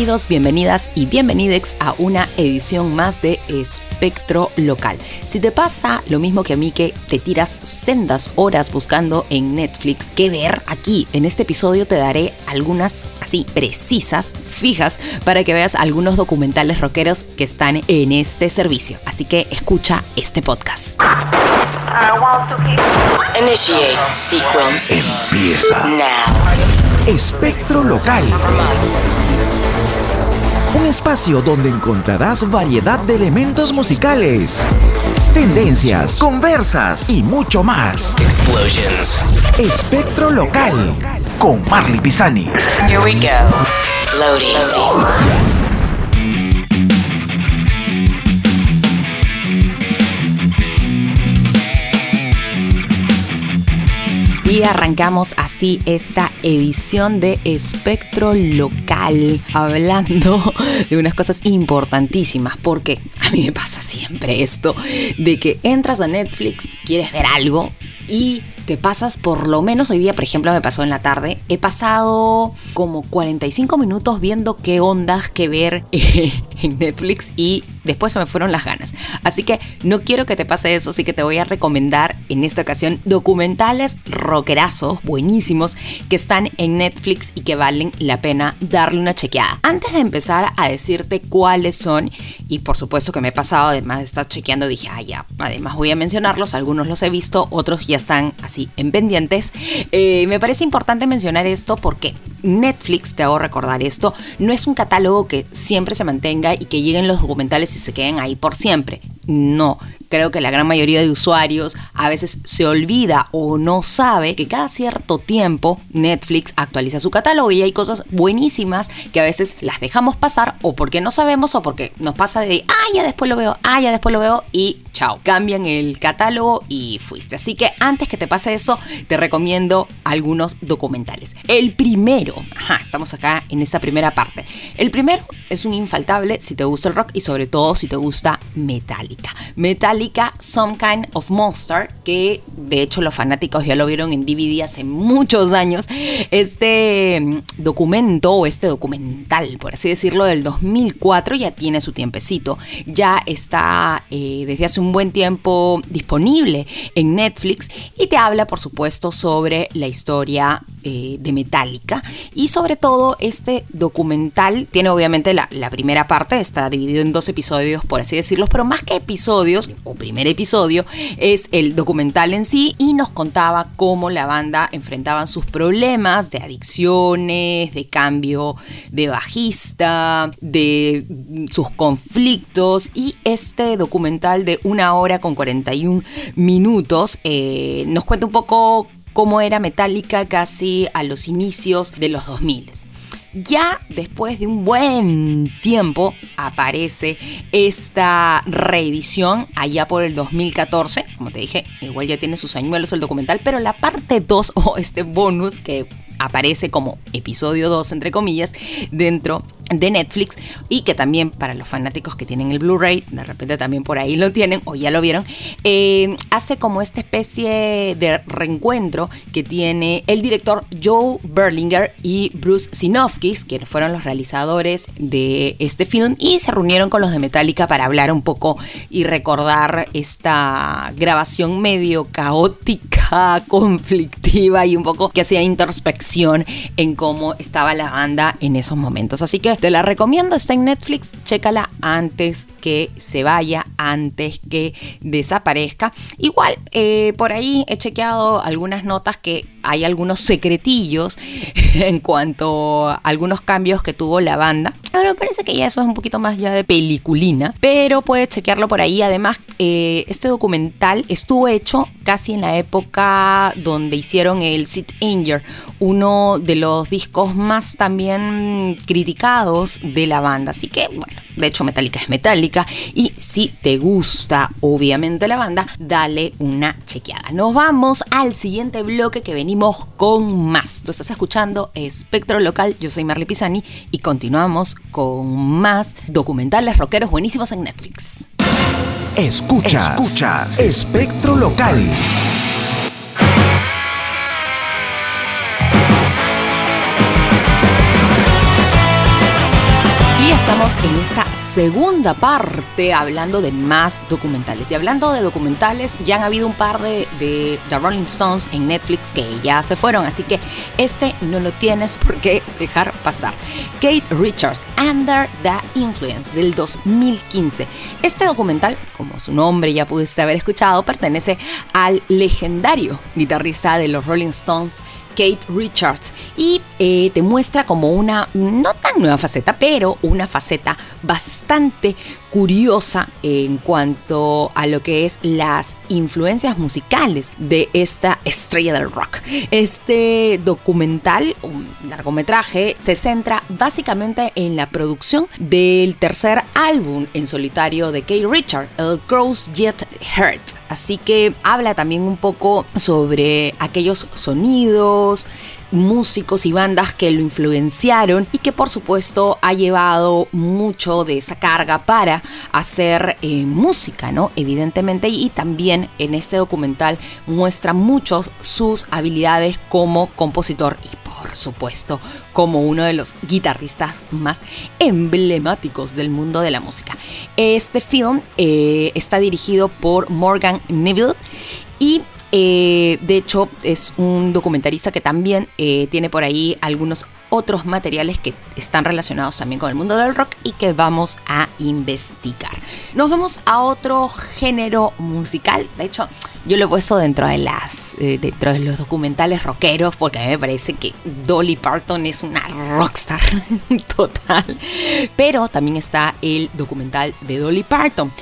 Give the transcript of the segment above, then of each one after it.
Bienvenidos, bienvenidas y bienvenidex a una edición más de Espectro Local. Si te pasa lo mismo que a mí que te tiras sendas horas buscando en Netflix qué ver aquí, en este episodio te daré algunas así precisas, fijas, para que veas algunos documentales rockeros que están en este servicio. Así que escucha este podcast. Initiate sequence. Empieza Now. Espectro Local. Un espacio donde encontrarás variedad de elementos musicales, tendencias, conversas y mucho más. Explosions. Espectro Local con Marley Pisani. Here we go. Loading. Arrancamos así esta edición de Espectro Local, hablando de unas cosas importantísimas, porque a mí me pasa siempre esto, de que entras a Netflix, quieres ver algo y te pasas por lo menos hoy día, por ejemplo, me pasó en la tarde, he pasado como 45 minutos viendo qué ondas que ver en Netflix y después se me fueron las ganas. Así que no quiero que te pase eso, así que te voy a recomendar en esta ocasión documentales rockerazos buenísimos que están en Netflix y que valen la pena darle una chequeada. Antes de empezar a decirte cuáles son, y por supuesto que me he pasado, además de estar chequeando, dije, ah, ya, además voy a mencionarlos, algunos los he visto, otros ya están así en pendientes. Eh, me parece importante mencionar esto porque Netflix, te hago recordar esto, no es un catálogo que siempre se mantenga y que lleguen los documentales y se queden ahí por siempre. No, creo que la gran mayoría de usuarios a veces se olvida o no sabe que cada cierto tiempo Netflix actualiza su catálogo y hay cosas buenísimas que a veces las dejamos pasar o porque no sabemos o porque nos pasa de, ah, ya después lo veo, ah, ya después lo veo y chao, cambian el catálogo y fuiste. Así que antes que te pase eso, te recomiendo algunos documentales. El primero, estamos acá en esta primera parte. El primero es un infaltable si te gusta el rock y sobre todo si te gusta Metallica. Metallica, Some Kind of Monster, que de hecho los fanáticos ya lo vieron en DVD hace muchos años. Este mm, documento o este documental, por así decirlo, del 2004 ya tiene su tiempecito. Ya está eh, desde hace un buen tiempo disponible en Netflix y te habla, por supuesto, sobre la historia eh, de Metallica y sobre todo este documental. Tiene obviamente la, la primera parte, está dividido en dos episodios, por así decirlo, pero más que episodios o primer episodio es el documental en sí y nos contaba cómo la banda enfrentaban sus problemas de adicciones, de cambio de bajista, de sus conflictos y este documental de una hora con 41 minutos eh, nos cuenta un poco cómo era Metallica casi a los inicios de los 2000. Ya después de un buen tiempo aparece esta reedición allá por el 2014. Como te dije, igual ya tiene sus añuelos el documental, pero la parte 2 o este bonus que aparece como episodio 2, entre comillas, dentro de Netflix y que también para los fanáticos que tienen el Blu-ray, de repente también por ahí lo tienen o ya lo vieron, eh, hace como esta especie de reencuentro que tiene el director Joe Berlinger y Bruce Sinofkis, que fueron los realizadores de este film y se reunieron con los de Metallica para hablar un poco y recordar esta grabación medio caótica, conflictiva y un poco que hacía introspección en cómo estaba la banda en esos momentos. Así que te la recomiendo, está en Netflix, chécala antes que se vaya, antes que desaparezca. Igual, eh, por ahí he chequeado algunas notas que hay algunos secretillos en cuanto a algunos cambios que tuvo la banda. Pero me parece que ya eso es un poquito más ya de peliculina, pero puedes chequearlo por ahí. Además, eh, este documental estuvo hecho casi en la época donde hicieron el Sit Inger, uno de los discos más también criticados de la banda. Así que, bueno, de hecho Metallica es Metallica. Y si te gusta, obviamente, la banda, dale una chequeada. Nos vamos al siguiente bloque que venimos con más. Tú estás escuchando Espectro Local. Yo soy Marley Pisani y continuamos con más documentales rockeros buenísimos en Netflix. Escuchas, Escuchas. Espectro Local. Y estamos en esta segunda parte hablando de más documentales. Y hablando de documentales, ya han habido un par de, de The Rolling Stones en Netflix que ya se fueron, así que este no lo tienes por qué dejar pasar. Kate Richards, Under the Influence, del 2015. Este documental, como su nombre ya pudiste haber escuchado, pertenece al legendario guitarrista de los Rolling Stones, Kate Richards y eh, te muestra como una no tan nueva faceta, pero una faceta bastante curiosa en cuanto a lo que es las influencias musicales de esta estrella del rock. Este documental, un largometraje, se centra básicamente en la producción del tercer álbum en solitario de Kate Richards, el Crows Jet Heart. Así que habla también un poco sobre aquellos sonidos, músicos y bandas que lo influenciaron y que por supuesto ha llevado mucho de esa carga para hacer eh, música, ¿no? Evidentemente y también en este documental muestra muchos sus habilidades como compositor y por supuesto como uno de los guitarristas más emblemáticos del mundo de la música. Este film eh, está dirigido por Morgan Neville y eh, de hecho, es un documentarista que también eh, tiene por ahí algunos otros materiales que están relacionados también con el mundo del rock y que vamos a investigar. Nos vamos a otro género musical. De hecho, yo lo he puesto dentro de las eh, dentro de los documentales rockeros porque a mí me parece que Dolly Parton es una rockstar total. Pero también está el documental de Dolly Parton,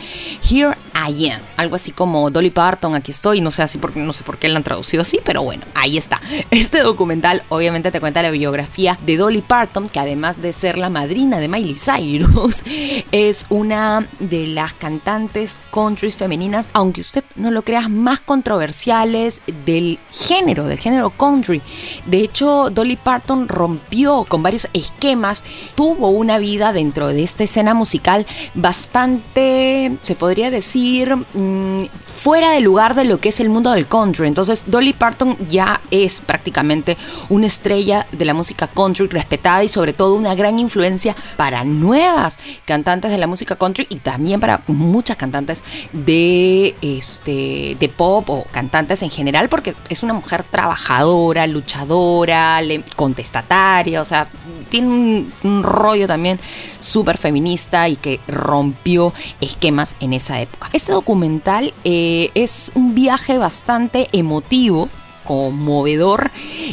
Here I algo así como Dolly Parton, aquí estoy, no sé así porque no sé por qué la han traducido así, pero bueno, ahí está. Este documental obviamente te cuenta la biografía de Dolly Parton, que además de ser la madrina de Miley Cyrus, es una de las cantantes country femeninas, aunque usted no lo crea, más controversiales del género, del género country. De hecho, Dolly Parton rompió con varios esquemas, tuvo una vida dentro de esta escena musical bastante, se podría decir, mmm, fuera del lugar de lo que es el mundo del country. Entonces, Dolly Parton ya es prácticamente una estrella de la música country respetada y sobre todo una gran influencia para nuevas cantantes de la música country y también para muchas cantantes de este de pop o cantantes en general porque es una mujer trabajadora, luchadora, contestataria, o sea, tiene un rollo también súper feminista y que rompió esquemas en esa época. Este documental eh, es un viaje bastante emotivo conmovedor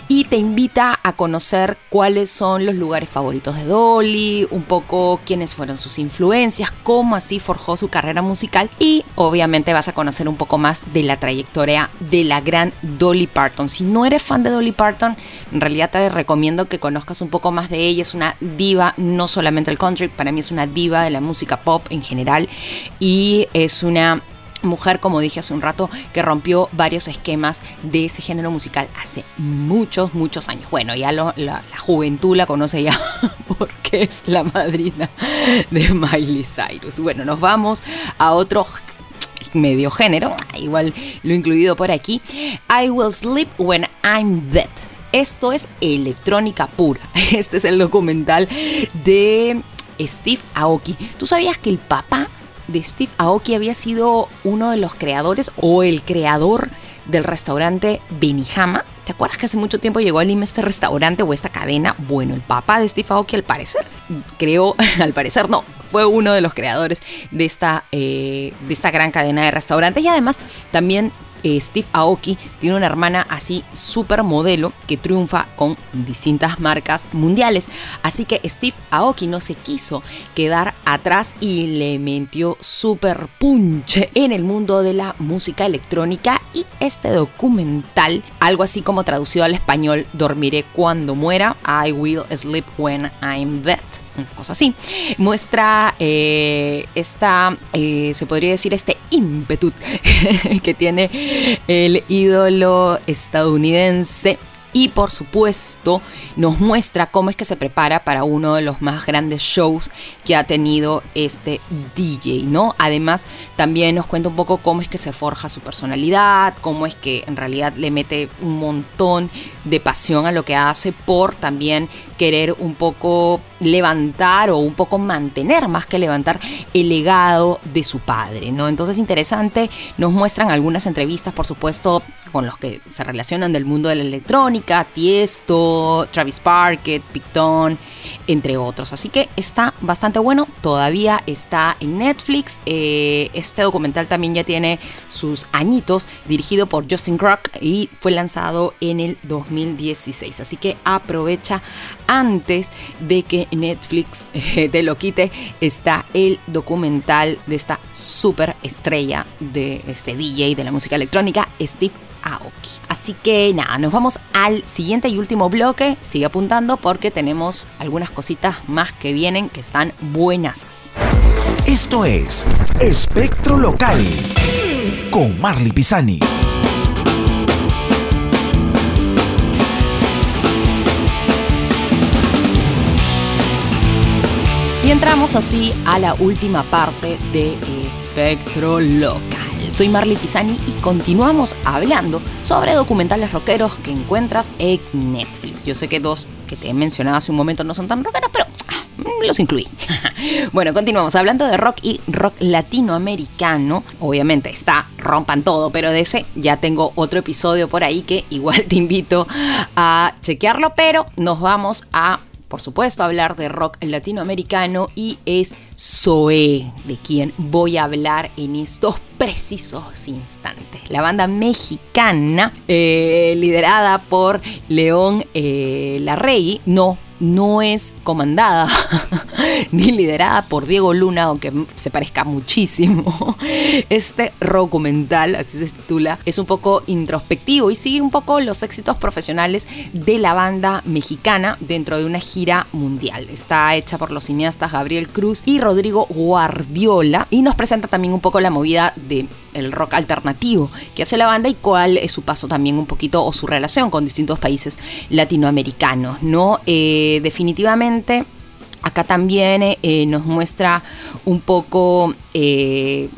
y te invita a conocer cuáles son los lugares favoritos de Dolly, un poco quiénes fueron sus influencias, cómo así forjó su carrera musical y obviamente vas a conocer un poco más de la trayectoria de la gran Dolly Parton. Si no eres fan de Dolly Parton, en realidad te recomiendo que conozcas un poco más de ella. Es una diva, no solamente el country, para mí es una diva de la música pop en general y es una mujer, como dije hace un rato, que rompió varios esquemas de ese género musical hace muchos, muchos años. Bueno, ya lo, la, la, juventud la conoce ya porque es la madrina de Miley Cyrus. Bueno, nos vamos a otro medio género, igual lo incluido por aquí. I Will Sleep When I'm Dead. Esto es electrónica pura. Este es el documental de Steve Aoki. ¿Tú sabías que el papá de Steve Aoki había sido uno de los creadores o el creador del restaurante Benihama. ¿Te acuerdas que hace mucho tiempo llegó a Lima este restaurante o esta cadena? Bueno, el papá de Steve Aoki al parecer, creo, al parecer no, fue uno de los creadores de esta, eh, de esta gran cadena de restaurantes y además también Steve Aoki tiene una hermana así súper modelo que triunfa con distintas marcas mundiales. Así que Steve Aoki no se quiso quedar atrás y le metió súper punche en el mundo de la música electrónica y este documental, algo así como traducido al español, Dormiré cuando muera, I will sleep when I'm dead una cosa así, muestra eh, esta, eh, se podría decir, este ímpetu que tiene el ídolo estadounidense y por supuesto nos muestra cómo es que se prepara para uno de los más grandes shows que ha tenido este DJ, ¿no? Además también nos cuenta un poco cómo es que se forja su personalidad, cómo es que en realidad le mete un montón de pasión a lo que hace por también querer un poco levantar o un poco mantener más que levantar el legado de su padre, ¿no? Entonces interesante, nos muestran algunas entrevistas, por supuesto, con los que se relacionan del mundo de la electrónica, Tiesto, Travis Parkett, Picton, entre otros. Así que está bastante bueno, todavía está en Netflix. Eh, este documental también ya tiene sus añitos, dirigido por Justin Crock y fue lanzado en el 2016. Así que aprovecha antes de que Netflix eh, te lo quite, está el documental de esta super estrella de este DJ de la música electrónica, Steve Aoki. Así que nada, nos vamos al siguiente y último bloque. Sigue apuntando porque tenemos algunas cositas más que vienen que están buenas. Esto es Espectro Local con Marley Pisani. Y entramos así a la última parte de Espectro Local. Soy Marley Pisani y continuamos hablando sobre documentales rockeros que encuentras en Netflix. Yo sé que dos que te he mencionado hace un momento no son tan rockeros, pero ah, los incluí. bueno, continuamos hablando de rock y rock latinoamericano. Obviamente está Rompan Todo, pero de ese ya tengo otro episodio por ahí que igual te invito a chequearlo, pero nos vamos a por supuesto, hablar de rock latinoamericano y es Zoe, de quien voy a hablar en estos precisos instantes. La banda mexicana, eh, liderada por León eh, Larrey, no no es comandada ni liderada por Diego Luna, aunque se parezca muchísimo. Este documental, así se titula, es un poco introspectivo y sigue un poco los éxitos profesionales de la banda mexicana dentro de una gira mundial. Está hecha por los cineastas Gabriel Cruz y Rodrigo Guardiola y nos presenta también un poco la movida de el rock alternativo que hace la banda y cuál es su paso también un poquito o su relación con distintos países latinoamericanos, ¿no? Eh, definitivamente acá también eh, nos muestra un poco eh,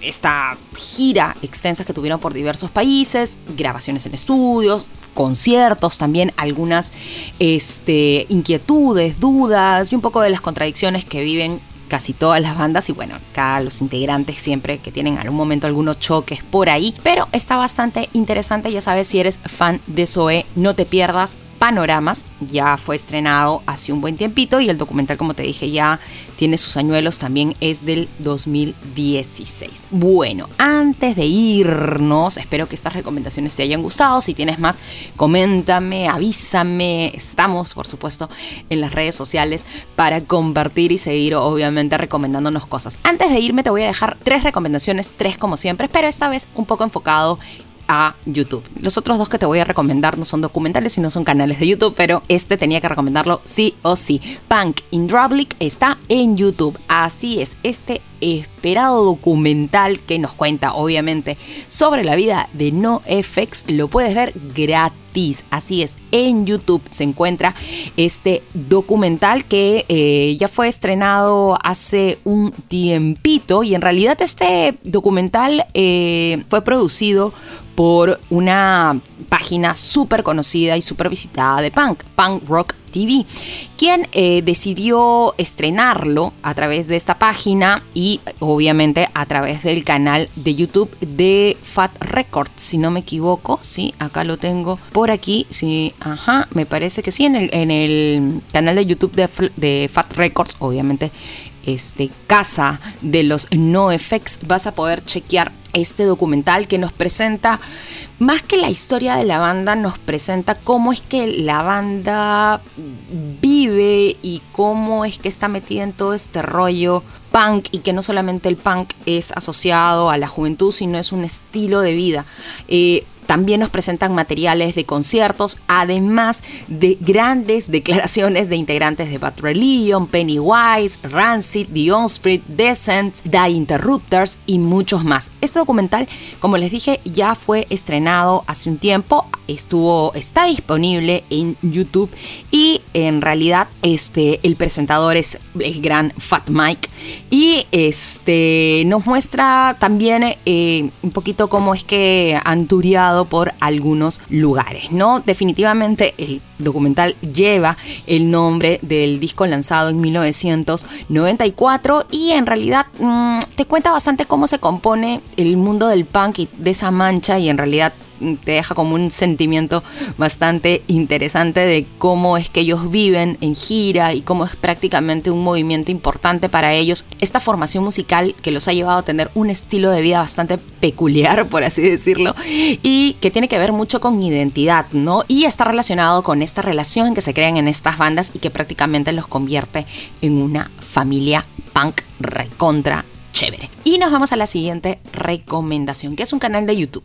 esta gira extensa que tuvieron por diversos países, grabaciones en estudios, conciertos, también algunas este, inquietudes, dudas y un poco de las contradicciones que viven casi todas las bandas y bueno, cada los integrantes siempre que tienen algún momento algunos choques por ahí, pero está bastante interesante, ya sabes si eres fan de Zoe, no te pierdas Panoramas, ya fue estrenado hace un buen tiempito y el documental, como te dije, ya tiene sus añuelos, también es del 2016. Bueno, antes de irnos, espero que estas recomendaciones te hayan gustado. Si tienes más, coméntame, avísame. Estamos, por supuesto, en las redes sociales para compartir y seguir, obviamente, recomendándonos cosas. Antes de irme, te voy a dejar tres recomendaciones, tres como siempre, pero esta vez un poco enfocado a YouTube. Los otros dos que te voy a recomendar no son documentales y no son canales de YouTube, pero este tenía que recomendarlo sí o sí. Punk in Drublic está en YouTube. Así es, este esperado documental que nos cuenta obviamente sobre la vida de NoFX lo puedes ver gratis. Así es, en YouTube se encuentra este documental que eh, ya fue estrenado hace un tiempito y en realidad este documental eh, fue producido por una página súper conocida y súper visitada de punk, Punk Rock TV, quien eh, decidió estrenarlo a través de esta página y obviamente a través del canal de YouTube de Fat Records, si no me equivoco, sí, acá lo tengo por aquí, sí, ajá, me parece que sí, en el, en el canal de YouTube de, de Fat Records, obviamente este, casa de los no effects vas a poder chequear este documental que nos presenta, más que la historia de la banda, nos presenta cómo es que la banda vive y cómo es que está metida en todo este rollo punk y que no solamente el punk es asociado a la juventud, sino es un estilo de vida. Eh, también nos presentan materiales de conciertos, además de grandes declaraciones de integrantes de Bad Religion, Pennywise, Rancid, The Onsprit, Descent, The Interrupters y muchos más. Este documental, como les dije, ya fue estrenado hace un tiempo, estuvo, está disponible en YouTube y en realidad este, el presentador es el gran Fat Mike y este, nos muestra también eh, un poquito cómo es que han por algunos lugares, ¿no? Definitivamente el documental lleva el nombre del disco lanzado en 1994 y en realidad mm, te cuenta bastante cómo se compone el mundo del punk y de esa mancha y en realidad te deja como un sentimiento bastante interesante de cómo es que ellos viven en gira y cómo es prácticamente un movimiento importante para ellos. Esta formación musical que los ha llevado a tener un estilo de vida bastante peculiar, por así decirlo, y que tiene que ver mucho con identidad, ¿no? Y está relacionado con esta relación que se crean en estas bandas y que prácticamente los convierte en una familia punk recontra chévere. Y nos vamos a la siguiente recomendación, que es un canal de YouTube.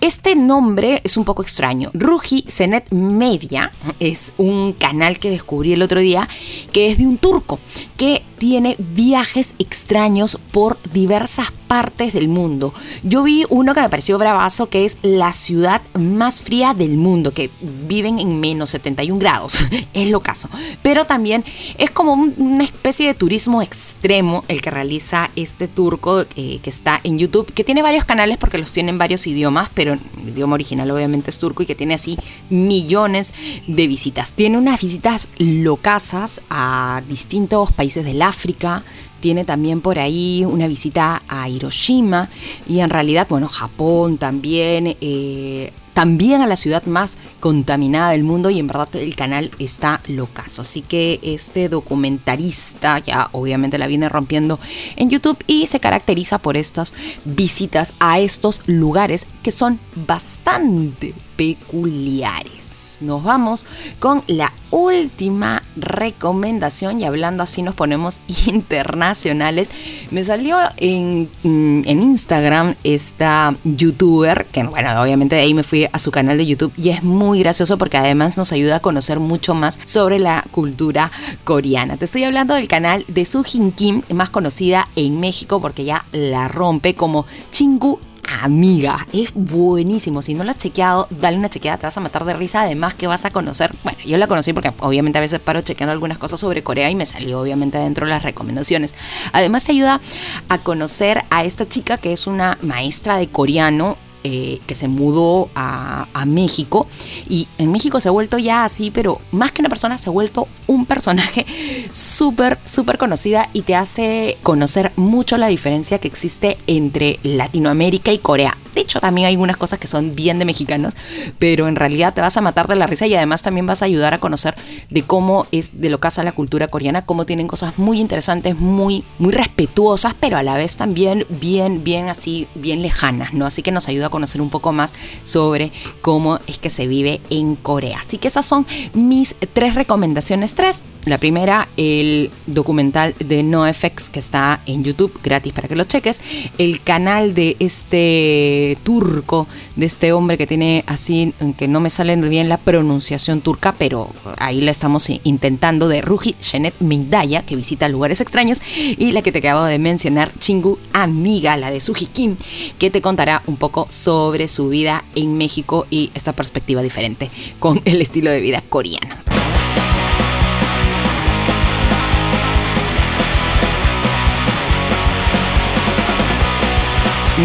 Este nombre es un poco extraño. Rugi Senet Media es un canal que descubrí el otro día, que es de un turco, que tiene viajes extraños por diversas partes del mundo. Yo vi uno que me pareció bravazo, que es la ciudad más fría del mundo, que viven en menos 71 grados. es lo caso. Pero también es como una especie de turismo extremo el que realiza este turco eh, que está en YouTube, que tiene varios canales porque los tiene en varios idiomas, pero el idioma original obviamente es turco y que tiene así millones de visitas. Tiene unas visitas locasas a distintos países del África, tiene también por ahí una visita a Hiroshima y en realidad, bueno, Japón también, eh, también a la ciudad más contaminada del mundo y en verdad el canal está locazo. Así que este documentarista ya obviamente la viene rompiendo en YouTube y se caracteriza por estas visitas a estos lugares que son bastante peculiares nos vamos con la última recomendación y hablando así nos ponemos internacionales. Me salió en, mm, en Instagram esta youtuber, que bueno, obviamente de ahí me fui a su canal de YouTube y es muy gracioso porque además nos ayuda a conocer mucho más sobre la cultura coreana. Te estoy hablando del canal de Sujin Kim, más conocida en México porque ya la rompe como Chingu amiga. Es buenísimo. Si no lo has chequeado, dale una chequeada, te vas a matar de risa. Además que vas a conocer, bueno, yo la conocí porque obviamente a veces paro chequeando algunas cosas sobre Corea y me salió obviamente dentro de las recomendaciones. Además te ayuda a conocer a esta chica que es una maestra de coreano eh, que se mudó a, a, México y en México se ha vuelto ya así, pero más que una persona se ha vuelto un personaje súper, súper conocida y te hace conocer mucho la diferencia que existe entre Latinoamérica y Corea. De hecho, también hay algunas cosas que son bien de mexicanos, pero en realidad te vas a matar de la risa y además también vas a ayudar a conocer de cómo es de lo que hace la cultura coreana, cómo tienen cosas muy interesantes, muy, muy respetuosas, pero a la vez también bien, bien así, bien lejanas, ¿no? Así que nos ayuda a conocer un poco más sobre cómo es que se vive en Corea. Así que esas son mis tres recomendaciones, tres la primera, el documental de NoFX que está en YouTube, gratis para que lo cheques. El canal de este turco, de este hombre que tiene así, que no me sale bien la pronunciación turca, pero ahí la estamos intentando, de Ruji Shenet Mindaya, que visita lugares extraños. Y la que te acabo de mencionar, Chingu Amiga, la de Suji Kim, que te contará un poco sobre su vida en México y esta perspectiva diferente con el estilo de vida coreano.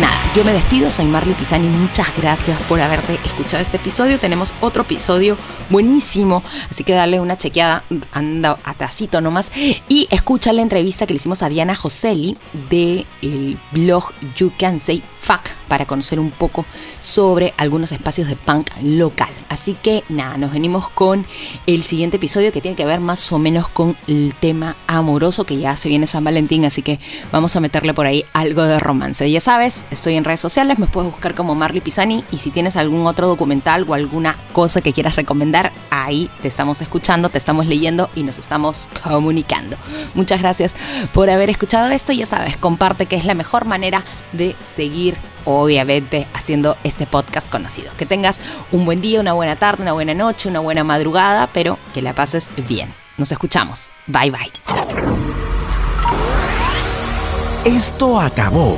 Nada, yo me despido, soy Marley Pisani, muchas gracias por haberte escuchado este episodio. Tenemos otro episodio buenísimo, así que dale una chequeada, anda a nomás y escucha la entrevista que le hicimos a Diana Joseli de el blog You Can Say Fuck para conocer un poco sobre algunos espacios de punk local. Así que nada, nos venimos con el siguiente episodio que tiene que ver más o menos con el tema amoroso que ya se viene San Valentín, así que vamos a meterle por ahí algo de romance. Ya sabes, estoy en redes sociales, me puedes buscar como Marley Pisani y si tienes algún otro documental o alguna cosa que quieras recomendar, ahí te estamos escuchando, te estamos leyendo y nos estamos comunicando. Muchas gracias por haber escuchado esto. Ya sabes, comparte que es la mejor manera de seguir obviamente haciendo este podcast conocido. Que tengas un buen día, una buena tarde, una buena noche, una buena madrugada, pero que la pases bien. Nos escuchamos. Bye bye. Esto acabó.